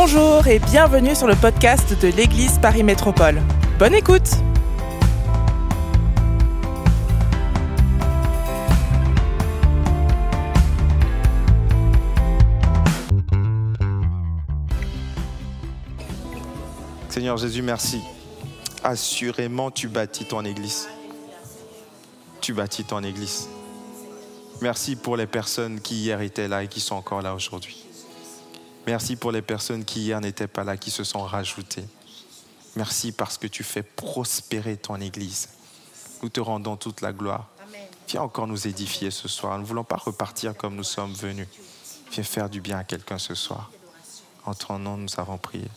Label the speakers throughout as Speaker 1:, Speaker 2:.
Speaker 1: Bonjour et bienvenue sur le podcast de l'Église Paris Métropole. Bonne écoute
Speaker 2: Seigneur Jésus, merci. Assurément, tu bâtis ton Église. Tu bâtis ton Église. Merci pour les personnes qui hier étaient là et qui sont encore là aujourd'hui. Merci pour les personnes qui hier n'étaient pas là, qui se sont rajoutées. Merci parce que tu fais prospérer ton Église. Nous te rendons toute la gloire. Viens encore nous édifier ce soir. Nous ne voulons pas repartir comme nous sommes venus. Viens faire du bien à quelqu'un ce soir. En ton nom, nous avons prié.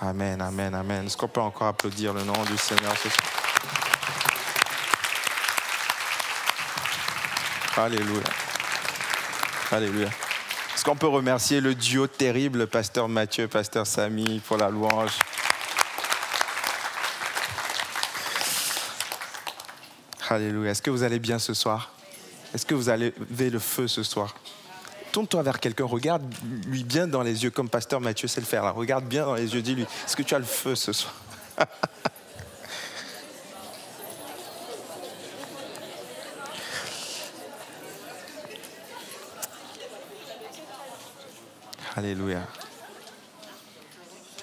Speaker 2: Amen, amen, amen. Est-ce qu'on peut encore applaudir le nom du Seigneur ce soir? Alléluia. Alléluia. Est-ce qu'on peut remercier le duo terrible, Pasteur Mathieu, Pasteur Samy, pour la louange? Alléluia. Est-ce que vous allez bien ce soir? Est-ce que vous lever le feu ce soir? Tourne-toi vers quelqu'un, regarde-lui bien dans les yeux, comme Pasteur Mathieu sait le faire. Regarde bien dans les yeux, dis-lui, est-ce que tu as le feu ce soir? Alléluia.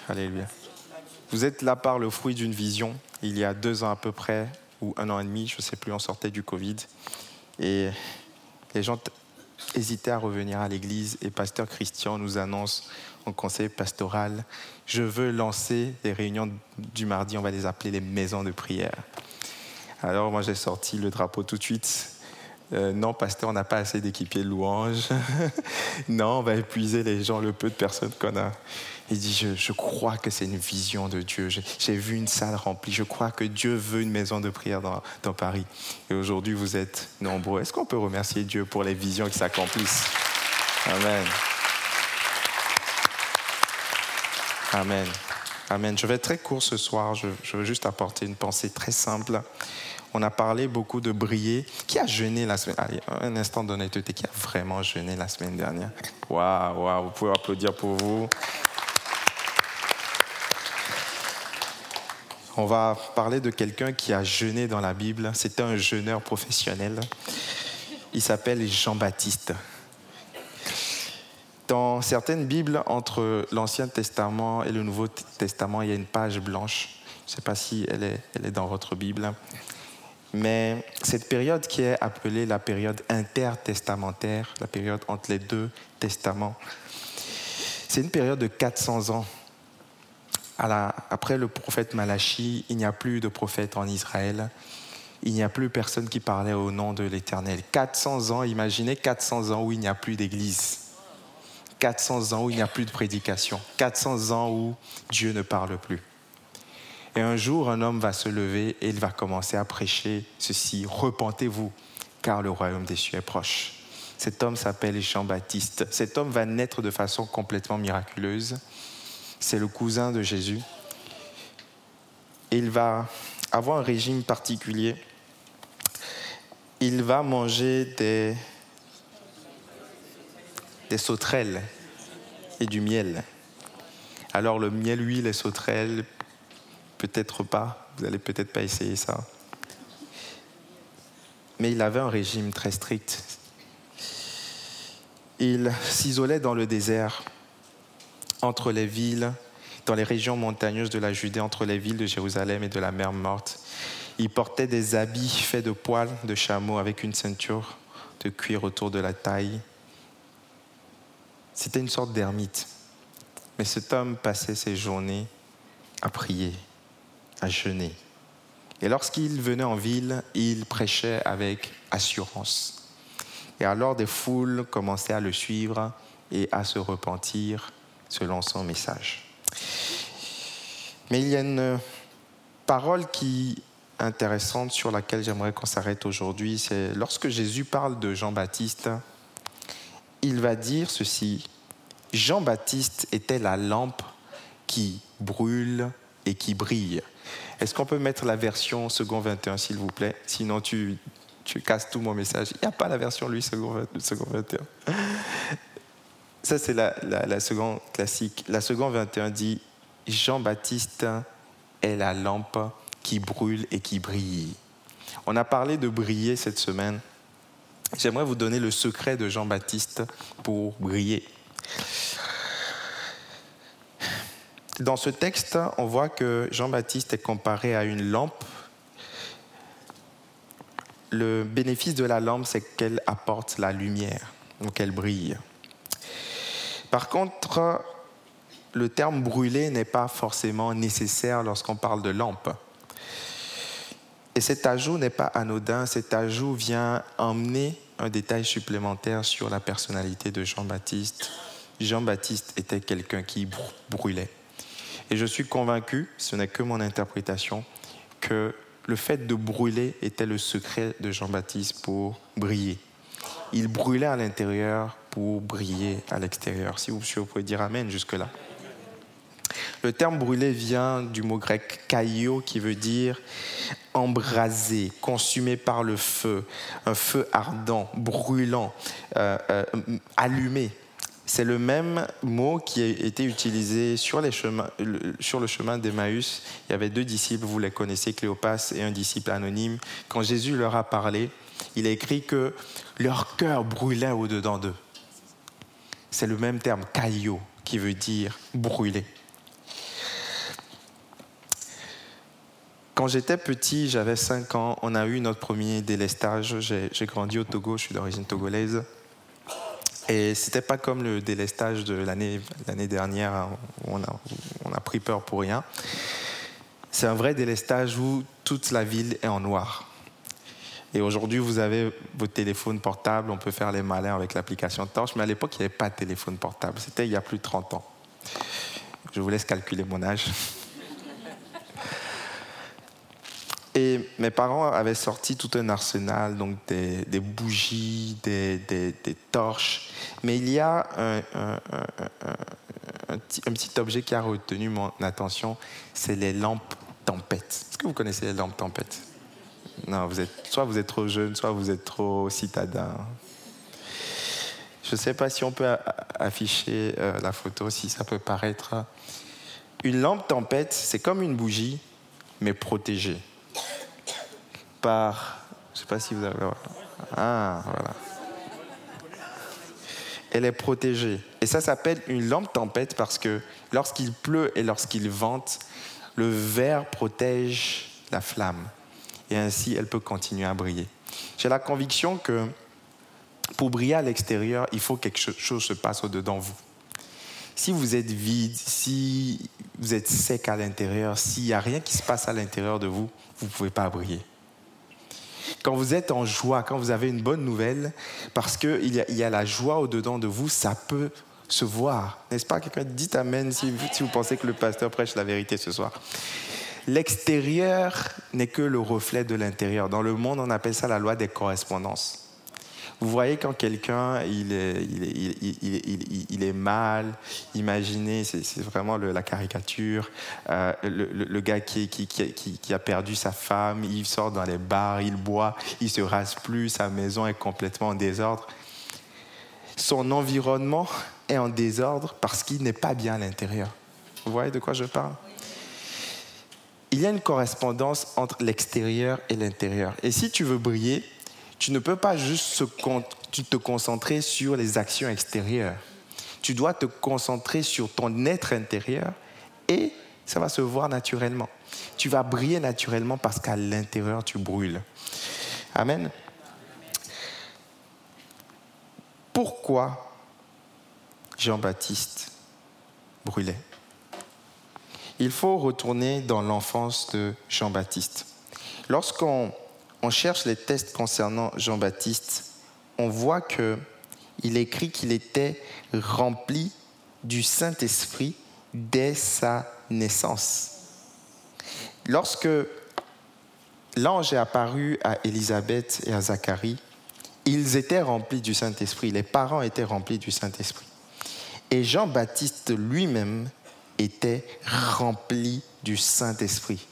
Speaker 2: Alléluia. Vous êtes là par le fruit d'une vision. Il y a deux ans à peu près, ou un an et demi, je ne sais plus, on sortait du Covid. Et les gens hésitaient à revenir à l'église. Et Pasteur Christian nous annonce en conseil pastoral, je veux lancer les réunions du mardi, on va les appeler les maisons de prière. Alors moi j'ai sorti le drapeau tout de suite. Euh, non, pasteur, on n'a pas assez d'équipiers de louanges. non, on va épuiser les gens, le peu de personnes qu'on a. Il dit, je, je crois que c'est une vision de Dieu. J'ai vu une salle remplie. Je crois que Dieu veut une maison de prière dans, dans Paris. Et aujourd'hui, vous êtes nombreux. Est-ce qu'on peut remercier Dieu pour les visions qui s'accomplissent Amen. Amen. Amen. Je vais être très court ce soir. Je, je veux juste apporter une pensée très simple. On a parlé beaucoup de briller. Qui a jeûné la semaine Allez, un instant d'honnêteté. Qui a vraiment jeûné la semaine dernière Waouh, waouh. Vous pouvez applaudir pour vous. On va parler de quelqu'un qui a jeûné dans la Bible. C'était un jeûneur professionnel. Il s'appelle Jean-Baptiste. Dans certaines Bibles, entre l'Ancien Testament et le Nouveau Testament, il y a une page blanche. Je ne sais pas si elle est, elle est dans votre Bible. Mais cette période qui est appelée la période intertestamentaire, la période entre les deux testaments, c'est une période de 400 ans. Après le prophète Malachi, il n'y a plus de prophète en Israël. Il n'y a plus personne qui parlait au nom de l'Éternel. 400 ans, imaginez 400 ans où il n'y a plus d'église. 400 ans où il n'y a plus de prédication. 400 ans où Dieu ne parle plus. Et un jour, un homme va se lever et il va commencer à prêcher ceci. Repentez-vous, car le royaume des cieux est proche. Cet homme s'appelle Jean-Baptiste. Cet homme va naître de façon complètement miraculeuse. C'est le cousin de Jésus. Il va avoir un régime particulier. Il va manger des, sauterelles et du miel. Alors le miel, oui, les sauterelles, peut-être pas. Vous allez peut-être pas essayer ça. Mais il avait un régime très strict. Il s'isolait dans le désert, entre les villes, dans les régions montagneuses de la Judée, entre les villes de Jérusalem et de la mer Morte. Il portait des habits faits de poils de chameau avec une ceinture de cuir autour de la taille. C'était une sorte d'ermite. Mais cet homme passait ses journées à prier, à jeûner. Et lorsqu'il venait en ville, il prêchait avec assurance. Et alors des foules commençaient à le suivre et à se repentir selon son message. Mais il y a une parole qui est intéressante sur laquelle j'aimerais qu'on s'arrête aujourd'hui. C'est lorsque Jésus parle de Jean-Baptiste, il va dire ceci. Jean-Baptiste était la lampe qui brûle et qui brille. Est-ce qu'on peut mettre la version second 21, s'il vous plaît? Sinon, tu, tu casses tout mon message. Il n'y a pas la version lui second, 20 second 21. ça c'est la, la, seconde classique. La seconde 21 dit Jean-Baptiste est la lampe qui brûle et qui brille. On a parlé de briller cette semaine. J'aimerais vous donner le secret de Jean-Baptiste pour briller. Dans ce texte, on voit que Jean-Baptiste est comparé à une lampe. Le bénéfice de la lampe, c'est qu'elle apporte la lumière, donc elle brille. Par contre, le terme brûler n'est pas forcément nécessaire lorsqu'on parle de lampe. Et cet ajout n'est pas anodin, cet ajout vient emmener un détail supplémentaire sur la personnalité de Jean-Baptiste. Jean-Baptiste était quelqu'un qui brûlait. Et je suis convaincu, ce n'est que mon interprétation, que le fait de brûler était le secret de Jean-Baptiste pour briller. Il brûlait à l'intérieur pour briller à l'extérieur. Si vous, pouvez dire Amen jusque-là. Le terme brûler vient du mot grec kaio qui veut dire embrasé, consumé par le feu, un feu ardent, brûlant, euh, euh, allumé. C'est le même mot qui a été utilisé sur, le chemin d'Emmaüs. Il y avait deux disciples, vous les connaissez, Cléopas et un disciple anonyme. Quand Jésus leur a parlé, il a écrit que leur cœur brûlait au-dedans d'eux. C'est le même terme, caillot, qui veut dire brûler. Quand j'étais petit, j'avais 5 ans, on a eu notre premier délestage. J'ai grandi au Togo, je suis d'origine togolaise. Et c'était pas comme le délestage de l'année dernière hein, où on a, pris peur pour rien. C'est un vrai délestage où toute la ville est en noir. Et aujourd'hui, vous avez vos téléphones portables, on peut faire les malins avec l'application Torch, mais à l'époque, il n'y avait pas de téléphone portable. C'était il y a plus de 30 ans. Je vous laisse calculer mon âge. Et mes parents avaient sorti tout un arsenal, donc des, bougies, des, torches. Mais il y a un, petit, objet qui a retenu mon attention, c'est les lampes tempêtes. Est-ce que vous connaissez les lampes tempêtes? Non, soit vous êtes trop jeune, soit vous êtes trop citadin. Je ne sais pas si on peut afficher euh, la photo, si ça peut paraître. Une lampe tempête, c'est comme une bougie, mais protégée par. Je ne sais pas si vous avez. Ah, voilà. Elle est protégée. Et ça s'appelle une lampe tempête parce que lorsqu'il pleut et lorsqu'il vente, le verre protège la flamme. Et ainsi, elle peut continuer à briller. J'ai la conviction que pour briller à l'extérieur, il faut que quelque chose se passe au-dedans de vous. Si vous êtes vide, si vous êtes sec à l'intérieur, s'il n'y a rien qui se passe à l'intérieur de vous, vous ne pouvez pas briller. Quand vous êtes en joie, quand vous avez une bonne nouvelle, parce qu'il y, a, y a la joie au-dedans de vous, ça peut se voir. N'est-ce pas? Quelqu'un dit Amen si, si vous pensez que le pasteur prêche la vérité ce soir. L'extérieur n'est que le reflet de l'intérieur. Dans le monde, on appelle ça la loi des correspondances. Vous voyez quand quelqu'un il est, il, est, mal, imaginez, c'est vraiment la caricature, euh, le, gars qui, qui, qui, a perdu sa femme, il sort dans les bars, il boit, il se rase plus, sa maison est complètement en désordre. Son environnement est en désordre parce qu'il n'est pas bien à l'intérieur. Vous voyez de quoi je parle? Il y a une correspondance entre l'extérieur et l'intérieur. Et si tu veux briller, tu ne peux pas juste te concentrer sur les actions extérieures. Tu dois te concentrer sur ton être intérieur et ça va se voir naturellement. Tu vas briller naturellement parce qu'à l'intérieur, tu brûles. Amen. Pourquoi Jean-Baptiste brûlait? Il faut retourner dans l'enfance de Jean-Baptiste. Lorsqu'on on cherche les tests concernant Jean-Baptiste, on voit que il écrit qu'il était rempli du Saint-Esprit dès sa naissance. Lorsque l'ange est apparu à Élisabeth et à Zacharie, ils étaient remplis du Saint-Esprit, les parents étaient remplis du Saint-Esprit. Et Jean-Baptiste lui-même était rempli du Saint-Esprit.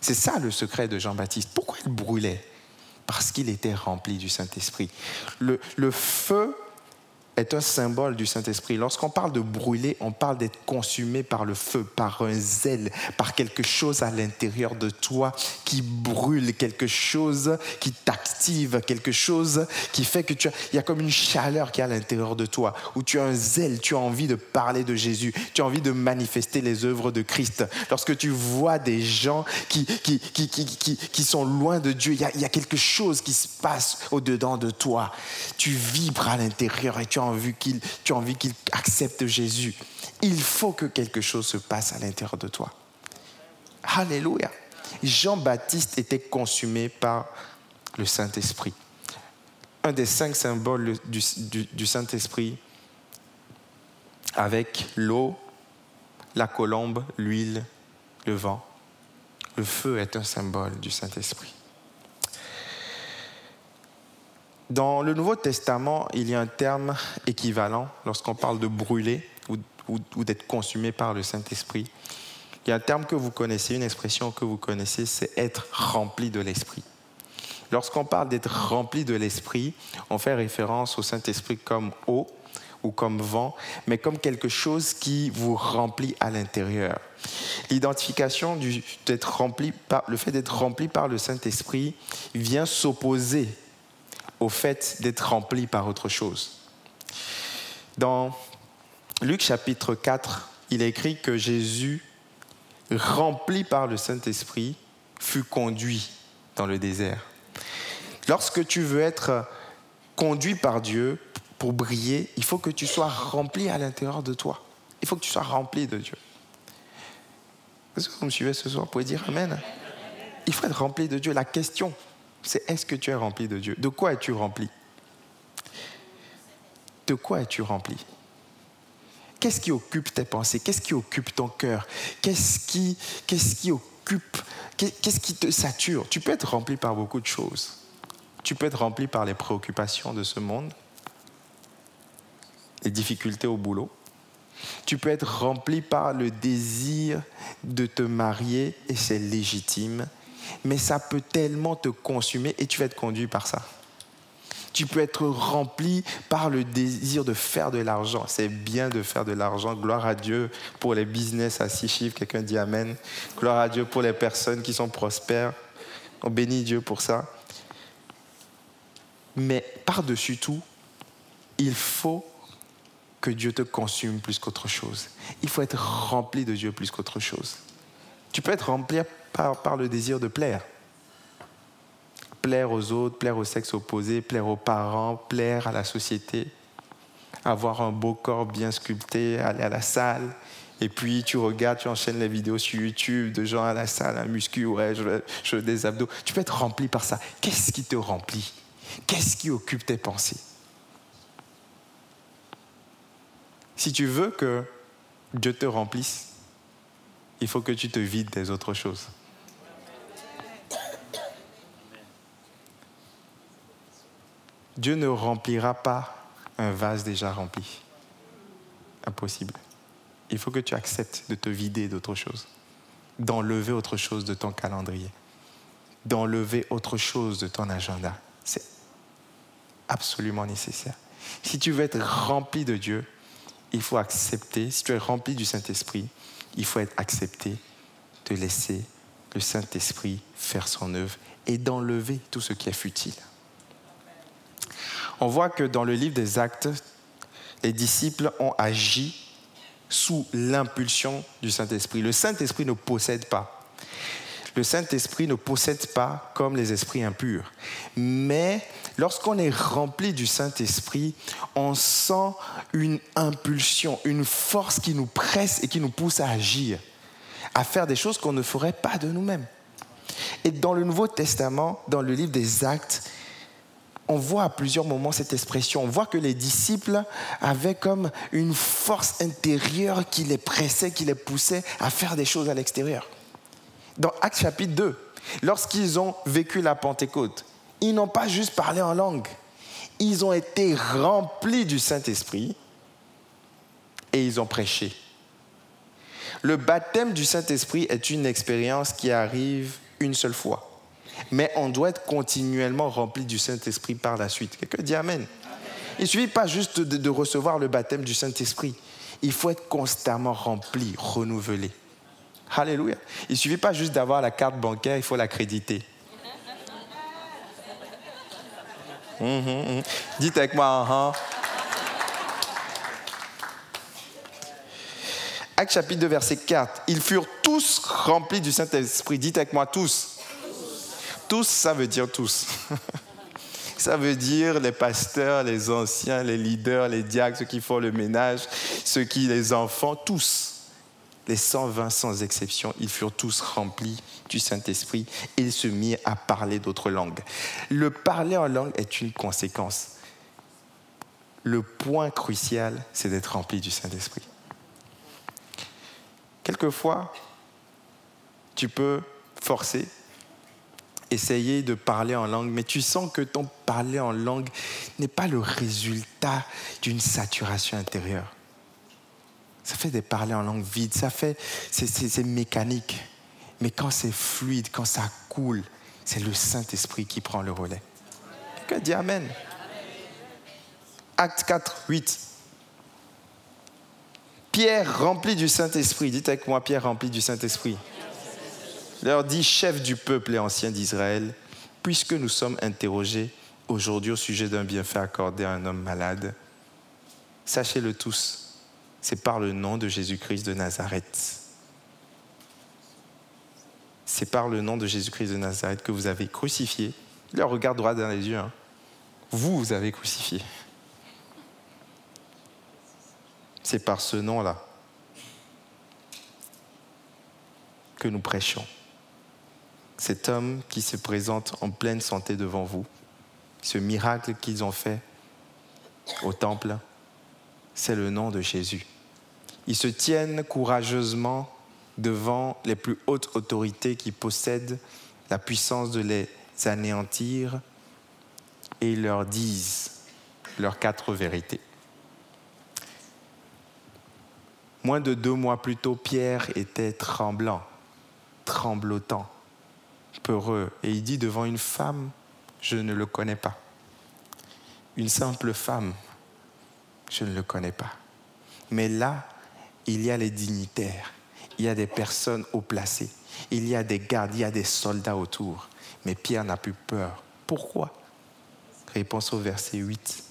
Speaker 2: C'est ça le secret de Jean-Baptiste. Pourquoi il brûlait? Parce qu'il était rempli du Saint-Esprit. Le, feu est un symbole du Saint-Esprit. Lorsqu'on parle de brûler, on parle d'être consumé par le feu, par un zèle, par quelque chose à l'intérieur de toi qui brûle, quelque chose qui t'active, quelque chose qui fait que tu as, il y a comme une chaleur qui est à l'intérieur de toi, où tu as un zèle, tu as envie de parler de Jésus, tu as envie de manifester les œuvres de Christ. Lorsque tu vois des gens qui, qui, qui, qui, qui sont loin de Dieu, il y, a, quelque chose qui se passe au-dedans de toi. Tu vibres à l'intérieur et tu as envie qu'il, accepte Jésus. Il faut que quelque chose se passe à l'intérieur de toi. Alléluia. Jean-Baptiste était consumé par le Saint-Esprit. Un des cinq symboles du Saint-Esprit avec l'eau, la colombe, l'huile, le vent. Le feu est un symbole du Saint-Esprit. Dans le Nouveau Testament, il y a un terme équivalent lorsqu'on parle de brûler ou, d'être consumé par le Saint-Esprit. Il y a un terme que vous connaissez, une expression que vous connaissez, c'est être rempli de l'Esprit. Lorsqu'on parle d'être rempli de l'Esprit, on fait référence au Saint-Esprit comme eau ou comme vent, mais comme quelque chose qui vous remplit à l'intérieur. L'identification d'être rempli par le fait d'être rempli par le Saint-Esprit vient s'opposer au fait d'être rempli par autre chose. Dans Luc chapitre 4, il est écrit que Jésus, rempli par le Saint-Esprit, fut conduit dans le désert. Lorsque tu veux être conduit par Dieu pour briller, il faut que tu sois rempli à l'intérieur de toi. Il faut que tu sois rempli de Dieu. Est-ce que vous me suivez ce soir? Vous pouvez dire Amen Il faut être rempli de Dieu. La question, c'est est-ce que tu es rempli de Dieu? De quoi es-tu rempli? De quoi es-tu rempli? Qu'est-ce qui occupe tes pensées? Qu'est-ce qui occupe ton cœur? Qu'est-ce qui, qu'est-ce qui occupe Qu'est-ce qui te sature? Tu peux être rempli par beaucoup de choses. Tu peux être rempli par les préoccupations de ce monde, les difficultés au boulot. Tu peux être rempli par le désir de te marier et c'est légitime mais ça peut tellement te consumer et tu vas être conduit par ça. Tu peux être rempli par le désir de faire de l'argent. C'est bien de faire de l'argent. Gloire à Dieu pour les business à six chiffres. Quelqu'un dit Amen. Gloire à Dieu pour les personnes qui sont prospères. On bénit Dieu pour ça. Mais par-dessus tout, il faut que Dieu te consume plus qu'autre chose. Il faut être rempli de Dieu plus qu'autre chose. Tu peux être rempli par, le désir de plaire. Plaire aux autres, plaire au sexe opposé, plaire aux parents, plaire à la société, avoir un beau corps bien sculpté, aller à la salle. Et puis tu regardes, tu enchaînes les vidéos sur YouTube de gens à la salle, un muscu, ouais, je veux des abdos. Tu peux être rempli par ça. Qu'est-ce qui te remplit? Qu'est-ce qui occupe tes pensées? Si tu veux que Dieu te remplisse, il faut que tu te vides des autres choses. Dieu ne remplira pas un vase déjà rempli. Impossible. Il faut que tu acceptes de te vider d'autre chose, d'enlever autre chose de ton calendrier, d'enlever autre chose de ton agenda. C'est absolument nécessaire. Si tu veux être rempli de Dieu, il faut accepter, si tu es rempli du Saint-Esprit, il faut être accepté de laisser le Saint-Esprit faire son œuvre et d'enlever tout ce qui est futile. On voit que dans le livre des Actes, les disciples ont agi sous l'impulsion du Saint-Esprit. Le Saint-Esprit ne possède pas. Le Saint-Esprit ne possède pas comme les esprits impurs. Mais lorsqu'on est rempli du Saint-Esprit, on sent une impulsion, une force qui nous presse et qui nous pousse à agir, à faire des choses qu'on ne ferait pas de nous-mêmes. Et dans le Nouveau Testament, dans le livre des Actes, on voit à plusieurs moments cette expression. On voit que les disciples avaient comme une force intérieure qui les pressait, qui les poussait à faire des choses à l'extérieur. Dans Actes chapitre 2, lorsqu'ils ont vécu la Pentecôte, ils n'ont pas juste parlé en langue. Ils ont été remplis du Saint-Esprit et ils ont prêché. Le baptême du Saint-Esprit est une expérience qui arrive une seule fois mais on doit être continuellement rempli du Saint-Esprit par la suite. Quelqu'un dit Amen. Il ne suffit pas juste de, recevoir le baptême du Saint-Esprit. Il faut être constamment rempli, renouvelé. Alléluia. Il ne suffit pas juste d'avoir la carte bancaire, il faut l'accréditer. Mmh, Dites avec moi, uh Acte chapitre 2, verset 4. Ils furent tous remplis du Saint-Esprit. Dites avec moi, tous. Tous, ça veut dire tous. Ça veut dire les pasteurs, les anciens, les leaders, les diacres, ceux qui font le ménage, ceux qui, les enfants, tous. Les 120 sans exception, ils furent tous remplis du Saint-Esprit et ils se mirent à parler d'autres langues. Le parler en langue est une conséquence. Le point crucial, c'est d'être rempli du Saint-Esprit. Quelquefois, tu peux forcer essayer de parler en langue, mais tu sens que ton parler en langue n'est pas le résultat d'une saturation intérieure. Ça fait des parler en langue vide, ça fait, c'est mécanique. Mais quand c'est fluide, quand ça coule, c'est le Saint-Esprit qui prend le relais. Quelqu'un dit Amen. Acte 4, 8. Pierre rempli du Saint-Esprit. Dites avec moi, Pierre rempli du Saint-Esprit leur dit, chef du peuple et ancien d'Israël, puisque nous sommes interrogés aujourd'hui au sujet d'un bienfait accordé à un homme malade, sachez-le tous, c'est par le nom de Jésus-Christ de Nazareth. C'est par le nom de Jésus-Christ de Nazareth que vous avez crucifié. Il leur regarde droit dans les yeux. Hein. Vous, vous avez crucifié. C'est par ce nom-là que nous prêchons cet homme qui se présente en pleine santé devant vous, ce miracle qu'ils ont fait au temple, c'est le nom de Jésus. Ils se tiennent courageusement devant les plus hautes autorités qui possèdent la puissance de les anéantir et ils leur disent leurs quatre vérités. Moins de deux mois plus tôt, Pierre était tremblant, tremblotant peureux. Et il dit devant une femme, je ne le connais pas. Une simple femme, je ne le connais pas. Mais là, il y a les dignitaires, il y a des personnes haut placées, il y a des gardes, il y a des soldats autour. Mais Pierre n'a plus peur. Pourquoi? Réponse au verset 8.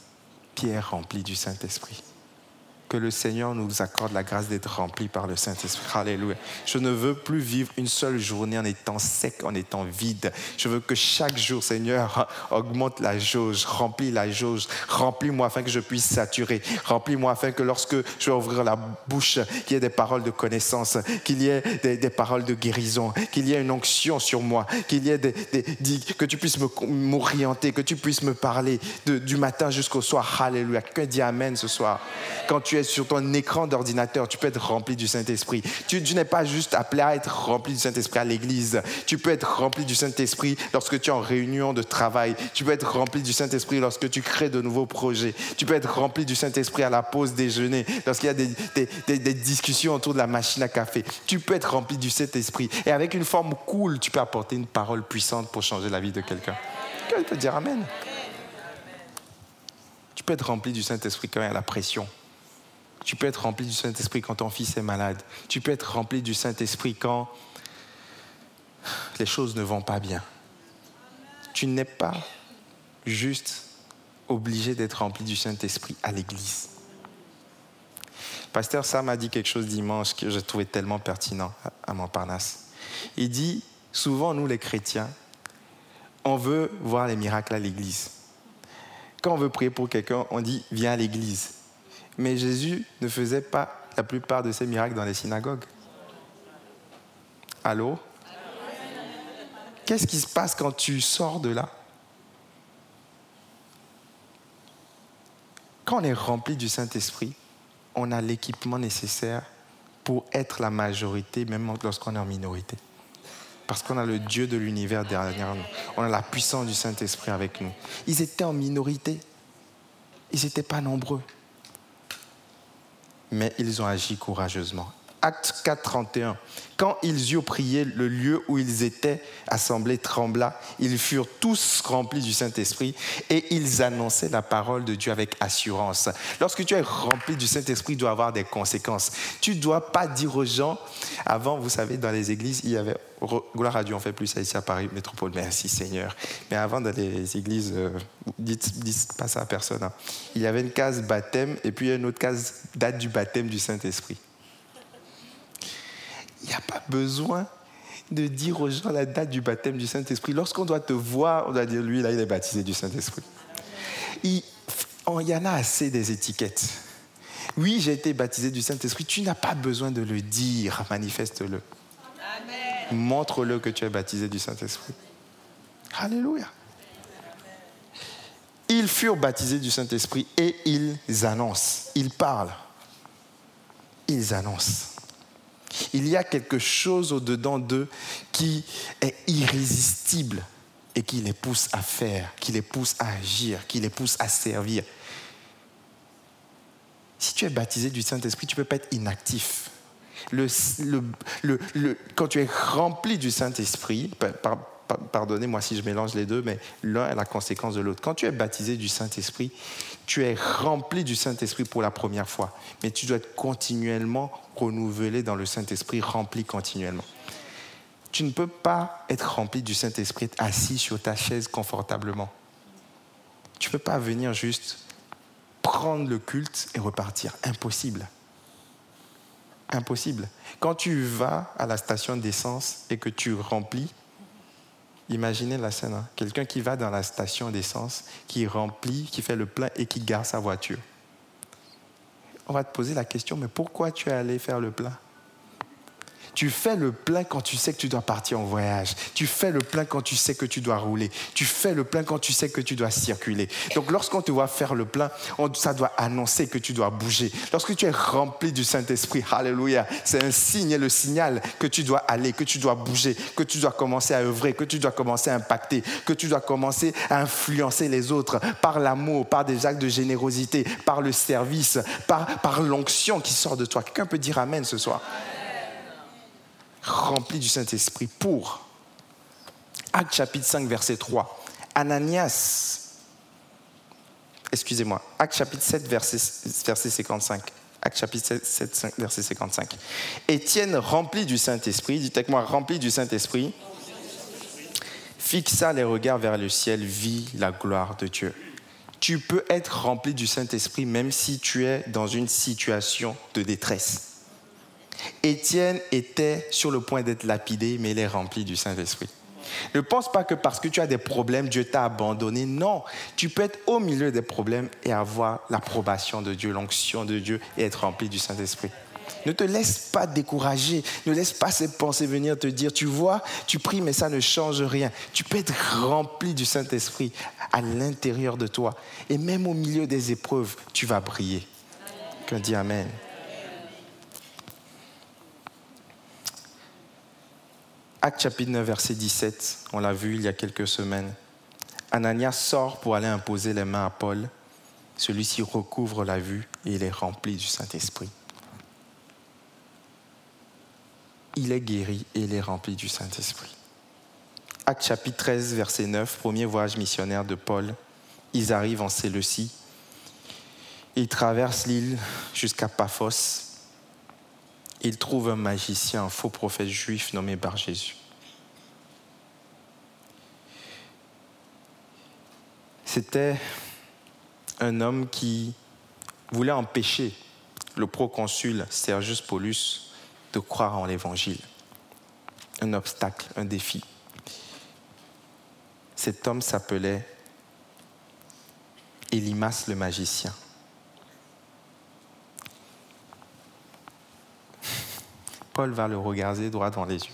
Speaker 2: Pierre rempli du Saint-Esprit que le Seigneur nous accorde la grâce d'être rempli par le Saint-Esprit. Alléluia. Je ne veux plus vivre une seule journée en étant sec, en étant vide. Je veux que chaque jour, Seigneur, augmente la jauge, remplis la jauge, remplis-moi afin que je puisse saturer, remplis-moi afin que lorsque je vais ouvrir la bouche, qu'il y ait des paroles de connaissance, qu'il y ait des, paroles de guérison, qu'il y ait une onction sur moi, qu'il y ait que tu puisses m'orienter, que tu puisses me parler du matin jusqu'au soir. Alléluia. Que dit Amen ce soir. Quand tu sur ton écran d'ordinateur, tu peux être rempli du Saint-Esprit. Tu, n'es pas juste appelé à être rempli du Saint-Esprit à l'église. Tu peux être rempli du Saint-Esprit lorsque tu es en réunion de travail. Tu peux être rempli du Saint-Esprit lorsque tu crées de nouveaux projets. Tu peux être rempli du Saint-Esprit à la pause déjeuner, lorsqu'il y a des, discussions autour de la machine à café. Tu peux être rempli du Saint-Esprit. Et avec une forme cool, tu peux apporter une parole puissante pour changer la vie de quelqu'un. Quelqu'un peut dire Amen. Tu peux être rempli du Saint-Esprit quand il y a la pression. Tu peux être rempli du Saint-Esprit quand ton fils est malade. Tu peux être rempli du Saint-Esprit quand les choses ne vont pas bien. Tu n'es pas juste obligé d'être rempli du Saint-Esprit à l'église. Pasteur Sam a dit quelque chose dimanche que je trouvais tellement pertinent à Montparnasse. Il dit, souvent nous les chrétiens, on veut voir les miracles à l'église. Quand on veut prier pour quelqu'un, on dit, viens à l'église. Mais Jésus ne faisait pas la plupart de ses miracles dans les synagogues. Allô? Qu'est-ce qui se passe quand tu sors de là? Quand on est rempli du Saint-Esprit, on a l'équipement nécessaire pour être la majorité, même lorsqu'on est en minorité. Parce qu'on a le Dieu de l'univers derrière nous. On a la puissance du Saint-Esprit avec nous. Ils étaient en minorité. Ils n'étaient pas nombreux mais ils ont agi courageusement. Acte 4, 31. Quand ils eurent prié, le lieu où ils étaient assemblés trembla. Ils furent tous remplis du Saint-Esprit et ils annonçaient la parole de Dieu avec assurance. Lorsque tu es rempli du Saint-Esprit, il doit avoir des conséquences. Tu ne dois pas dire aux gens, avant, vous savez, dans les églises, il y avait, gloire à Dieu, on fait plus ça ici à Paris Métropole, merci Seigneur. Mais avant, dans les églises, euh, dites, dites pas ça à personne, hein. il y avait une case baptême et puis une autre case date du baptême du Saint-Esprit. Il n'y a pas besoin de dire aux gens la date du baptême du Saint-Esprit. Lorsqu'on doit te voir, on doit dire, lui, là, il est baptisé du Saint-Esprit. Il, y en a assez des étiquettes. Oui, j'ai été baptisé du Saint-Esprit. Tu n'as pas besoin de le dire, manifeste-le. Montre-le que tu es baptisé du Saint-Esprit. Alléluia. Ils furent baptisés du Saint-Esprit et ils annoncent, ils parlent, ils annoncent. Il y a quelque chose au-dedans d'eux qui est irrésistible et qui les pousse à faire, qui les pousse à agir, qui les pousse à servir. Si tu es baptisé du Saint-Esprit, tu ne peux pas être inactif. quand tu es rempli du Saint-Esprit, pardonnez-moi si je mélange les deux, mais l'un est la conséquence de l'autre. Quand tu es baptisé du Saint-Esprit, tu es rempli du Saint-Esprit pour la première fois, mais tu dois être continuellement renouvelé dans le Saint-Esprit, rempli continuellement. Tu ne peux pas être rempli du Saint-Esprit assis sur ta chaise confortablement. Tu ne peux pas venir juste prendre le culte et repartir. Impossible. Impossible. Quand tu vas à la station d'essence et que tu remplis, Imaginez la scène. Hein. Quelqu'un qui va dans la station d'essence, qui remplit, qui fait le plein et qui garde sa voiture. On va te poser la question, mais pourquoi tu es allé faire le plein? Tu fais le plein quand tu sais que tu dois partir en voyage. Tu fais le plein quand tu sais que tu dois rouler. Tu fais le plein quand tu sais que tu dois circuler. Donc lorsqu'on te voit faire le plein, ça doit annoncer que tu dois bouger. Lorsque tu es rempli du Saint-Esprit, alléluia, c'est un signe et le signal que tu dois aller, que tu dois bouger, que tu dois commencer à œuvrer, que tu dois commencer à impacter, que tu dois commencer à influencer les autres par l'amour, par des actes de générosité, par le service, par, par l'onction qui sort de toi. Quelqu'un peut dire Amen ce soir? Rempli du Saint-Esprit pour. Acte chapitre 5, verset 3. Ananias, excusez-moi, Acte chapitre 7, verset, verset 55. Acte chapitre 7, verset 55. Étienne, rempli du Saint-Esprit, dites avec moi, rempli du Saint-Esprit, fixa les regards vers le ciel, vit la gloire de Dieu. Tu peux être rempli du Saint-Esprit même si tu es dans une situation de détresse. Étienne était sur le point d'être lapidé, mais il est rempli du Saint-Esprit. Ne pense pas que parce que tu as des problèmes, Dieu t'a abandonné. Non, tu peux être au milieu des problèmes et avoir l'approbation de Dieu, l'onction de Dieu et être rempli du Saint-Esprit. Ne te laisse pas décourager. Ne laisse pas ces pensées venir te dire, tu vois, tu pries, mais ça ne change rien. Tu peux être rempli du Saint-Esprit à l'intérieur de toi. Et même au milieu des épreuves, tu vas briller. Qu'un dit Amen. Acte chapitre 9, verset 17, on l'a vu il y a quelques semaines. Ananias sort pour aller imposer les mains à Paul. Celui-ci recouvre la vue et il est rempli du Saint-Esprit. Il est guéri et il est rempli du Saint-Esprit. Acte chapitre 13, verset 9, premier voyage missionnaire de Paul. Ils arrivent en Séleucie. Ils traversent l'île jusqu'à Paphos il trouve un magicien, un faux prophète juif nommé Bar Jésus. C'était un homme qui voulait empêcher le proconsul Sergius Paulus de croire en l'évangile. Un obstacle, un défi. Cet homme s'appelait Elimas le magicien. Paul va le regarder droit dans les yeux.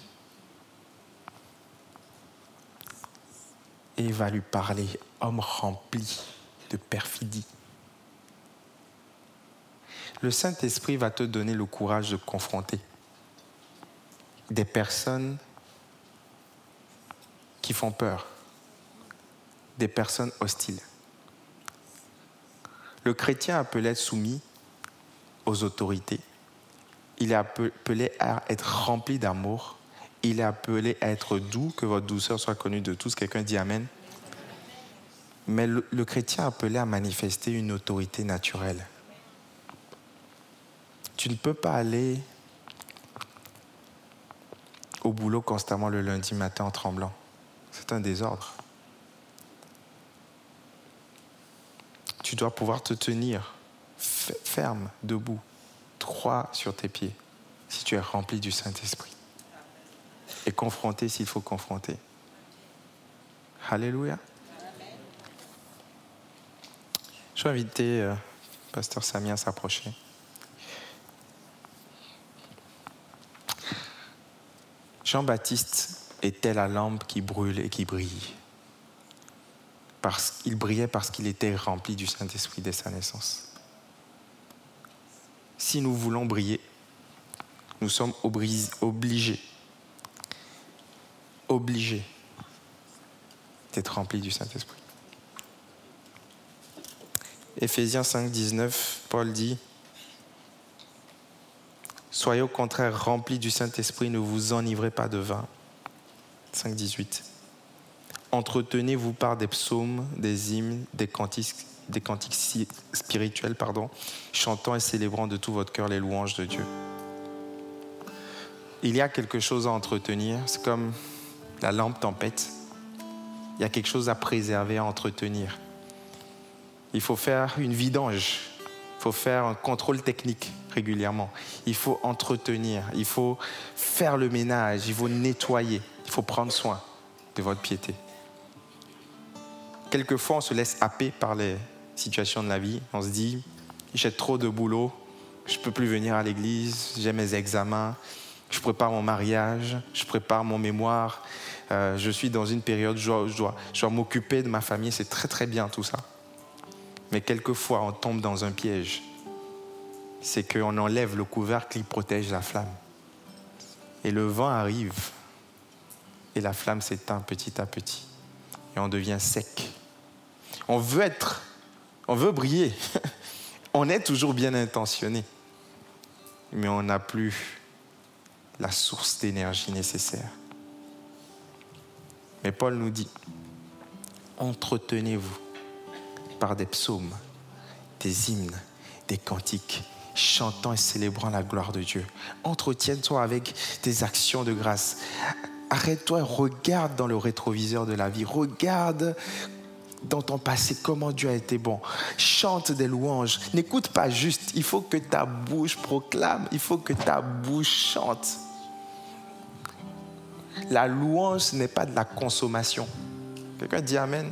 Speaker 2: Et va lui parler, homme rempli de perfidie. Le Saint-Esprit va te donner le courage de confronter des personnes qui font peur, des personnes hostiles. Le chrétien être soumis aux autorités, Il est appelé à être rempli d'amour. Il est appelé à être doux, que votre douceur soit connue de tous. Quelqu'un dit Amen. Mais le, chrétien est appelé à manifester une autorité naturelle. Tu ne peux pas aller au boulot constamment le lundi matin en tremblant. C'est un désordre. Tu dois pouvoir te tenir ferme, debout, droit sur tes pieds, si tu es rempli du Saint-Esprit. Et confronter s'il faut confronter. Alléluia. Je vais inviter euh, Pasteur Samia à s'approcher. Jean-Baptiste était la lampe qui brûle et qui brille. Parce, il brillait parce qu'il était rempli du Saint-Esprit dès sa naissance. Si nous voulons briller, nous sommes obligés, obligés d'être remplis du Saint-Esprit. Éphésiens 5, 19, Paul dit, Soyez au contraire remplis du Saint-Esprit, ne vous enivrez pas de vin. 5, 18. Entretenez-vous par des psaumes, des hymnes, des cantiques, des cantiques spirituels, pardon, chantant et célébrant de tout votre cœur les louanges de Dieu. Il y a quelque chose à entretenir, c'est comme la lampe tempête. Il y a quelque chose à préserver, à entretenir. Il faut faire une vidange, il faut faire un contrôle technique régulièrement. Il faut entretenir, il faut faire le ménage, il faut nettoyer, il faut prendre soin de votre piété. Quelquefois, on se laisse happer par les situations de la vie. On se dit, j'ai trop de boulot, je ne peux plus venir à l'église, j'ai mes examens, je prépare mon mariage, je prépare mon mémoire, euh, je suis dans une période où je dois, dois m'occuper de ma famille, c'est très très bien tout ça. Mais quelquefois, on tombe dans un piège. C'est qu'on enlève le couvercle qui protège la flamme. Et le vent arrive. Et la flamme s'éteint petit à petit. Et on devient sec. On veut être, on veut briller. on est toujours bien intentionné. Mais on n'a plus la source d'énergie nécessaire. Mais Paul nous dit, entretenez-vous par des psaumes, des hymnes, des cantiques, chantant et célébrant la gloire de Dieu. Entretiens-toi avec des actions de grâce. Arrête-toi et regarde dans le rétroviseur de la vie. Regarde dans ton passé comment Dieu a été bon. Chante des louanges. N'écoute pas juste. Il faut que ta bouche proclame. Il faut que ta bouche chante. La louange, n'est pas de la consommation. Quelqu'un dit Amen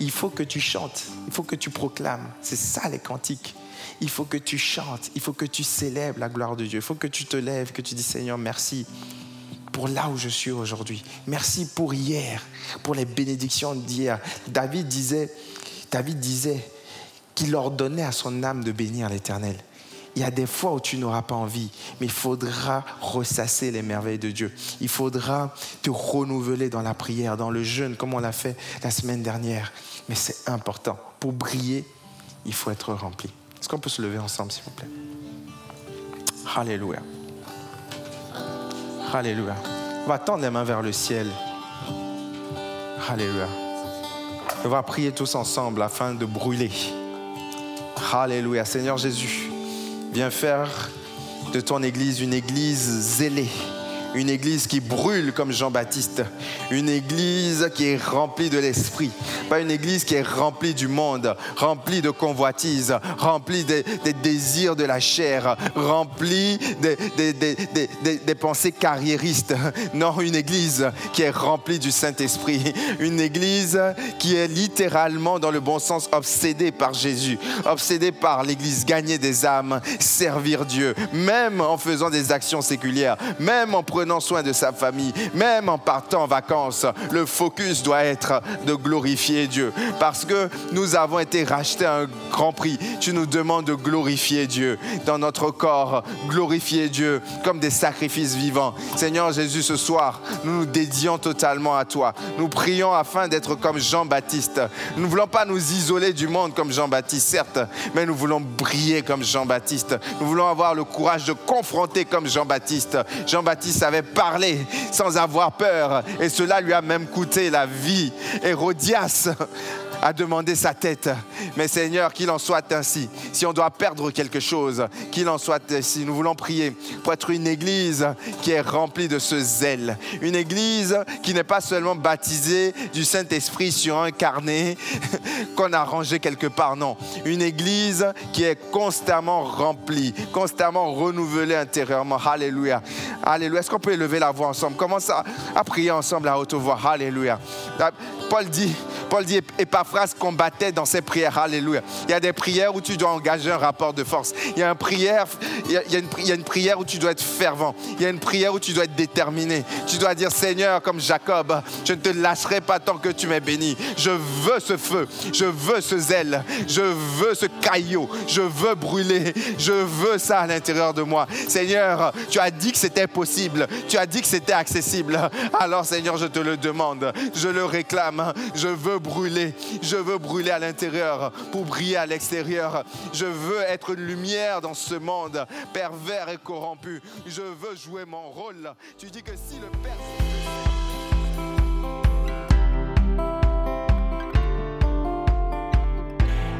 Speaker 2: il faut que tu chantes, il faut que tu proclames. C'est ça les cantiques. Il faut que tu chantes, il faut que tu célèbres la gloire de Dieu. Il faut que tu te lèves, que tu dis Seigneur, merci pour là où je suis aujourd'hui. Merci pour hier, pour les bénédictions d'hier. David disait, David disait qu'il ordonnait à son âme de bénir l'Éternel. Il y a des fois où tu n'auras pas envie, mais il faudra ressasser les merveilles de Dieu. Il faudra te renouveler dans la prière, dans le jeûne, comme on l'a fait la semaine dernière. Mais c'est important. Pour briller, il faut être rempli. Est-ce qu'on peut se lever ensemble, s'il vous plaît? Alléluia. Alléluia. On va tendre les mains vers le ciel. Alléluia. On va prier tous ensemble afin de brûler. Alléluia. Seigneur Jésus. Viens faire de ton Église une Église zélée, une Église qui brûle comme Jean-Baptiste, une Église qui est remplie de l'Esprit, pas une Église qui est remplie du monde, remplie de convoitises, remplie des, désirs de la chair, remplie des, des, pensées carriéristes. Non, une Église qui est remplie du Saint-Esprit, une Église qui est littéralement, dans le bon sens, obsédée par Jésus, obsédée par l'Église, gagner des âmes, servir Dieu, même en faisant des actions séculières, même en prenant prenant soin de sa famille, même en partant en vacances, le focus doit être de glorifier Dieu. Parce que nous avons été rachetés à un grand prix. Tu nous demandes de glorifier Dieu dans notre corps, glorifier Dieu comme des sacrifices vivants. Seigneur Jésus, ce soir, nous nous dédions totalement à toi. Nous prions afin d'être comme Jean-Baptiste. Nous ne voulons pas nous isoler du monde comme Jean-Baptiste, certes, mais nous voulons briller comme Jean-Baptiste. Nous voulons avoir le courage de confronter comme Jean-Baptiste. Jean-Baptiste savait parler sans avoir peur et cela lui a même coûté la vie. Hérodias a demandé sa tête. Mais Seigneur, qu'il en soit ainsi. Si on doit perdre quelque chose, qu'il en soit ainsi. Nous voulons prier pour être une église qui est remplie de ce zèle. Une église qui n'est pas seulement baptisée du Saint-Esprit sur un carnet qu'on a rangé quelque part. Non. Une église qui est constamment remplie, constamment renouvelée intérieurement. Alléluia. Alléluia. Est-ce qu'on peut élever la voix ensemble? Commence à, à prier ensemble à haute voix. Alléluia. Paul dit, Paul dit, Epaphras combattait dans ses prières. Alléluia. Il y a des prières où tu dois engager un rapport de force. Il y a une prière, il y a, une, prière où tu dois être fervent. Il y a une prière où tu dois être déterminé. Tu dois dire, Seigneur, comme Jacob, je ne te lâcherai pas tant que tu m'es béni. Je veux ce feu. Je veux ce zèle. Je veux ce caillot. Je veux brûler. Je veux ça à l'intérieur de moi. Seigneur, tu as dit que c'était possible. Tu as dit que c'était accessible. Alors, Seigneur, je te le demande. Je le réclame. Je veux brûler. Je veux brûler à l'intérieur pour briller à l'extérieur. Je veux être une lumière dans ce monde pervers et corrompu. Je veux jouer mon rôle. Tu dis que si le Père...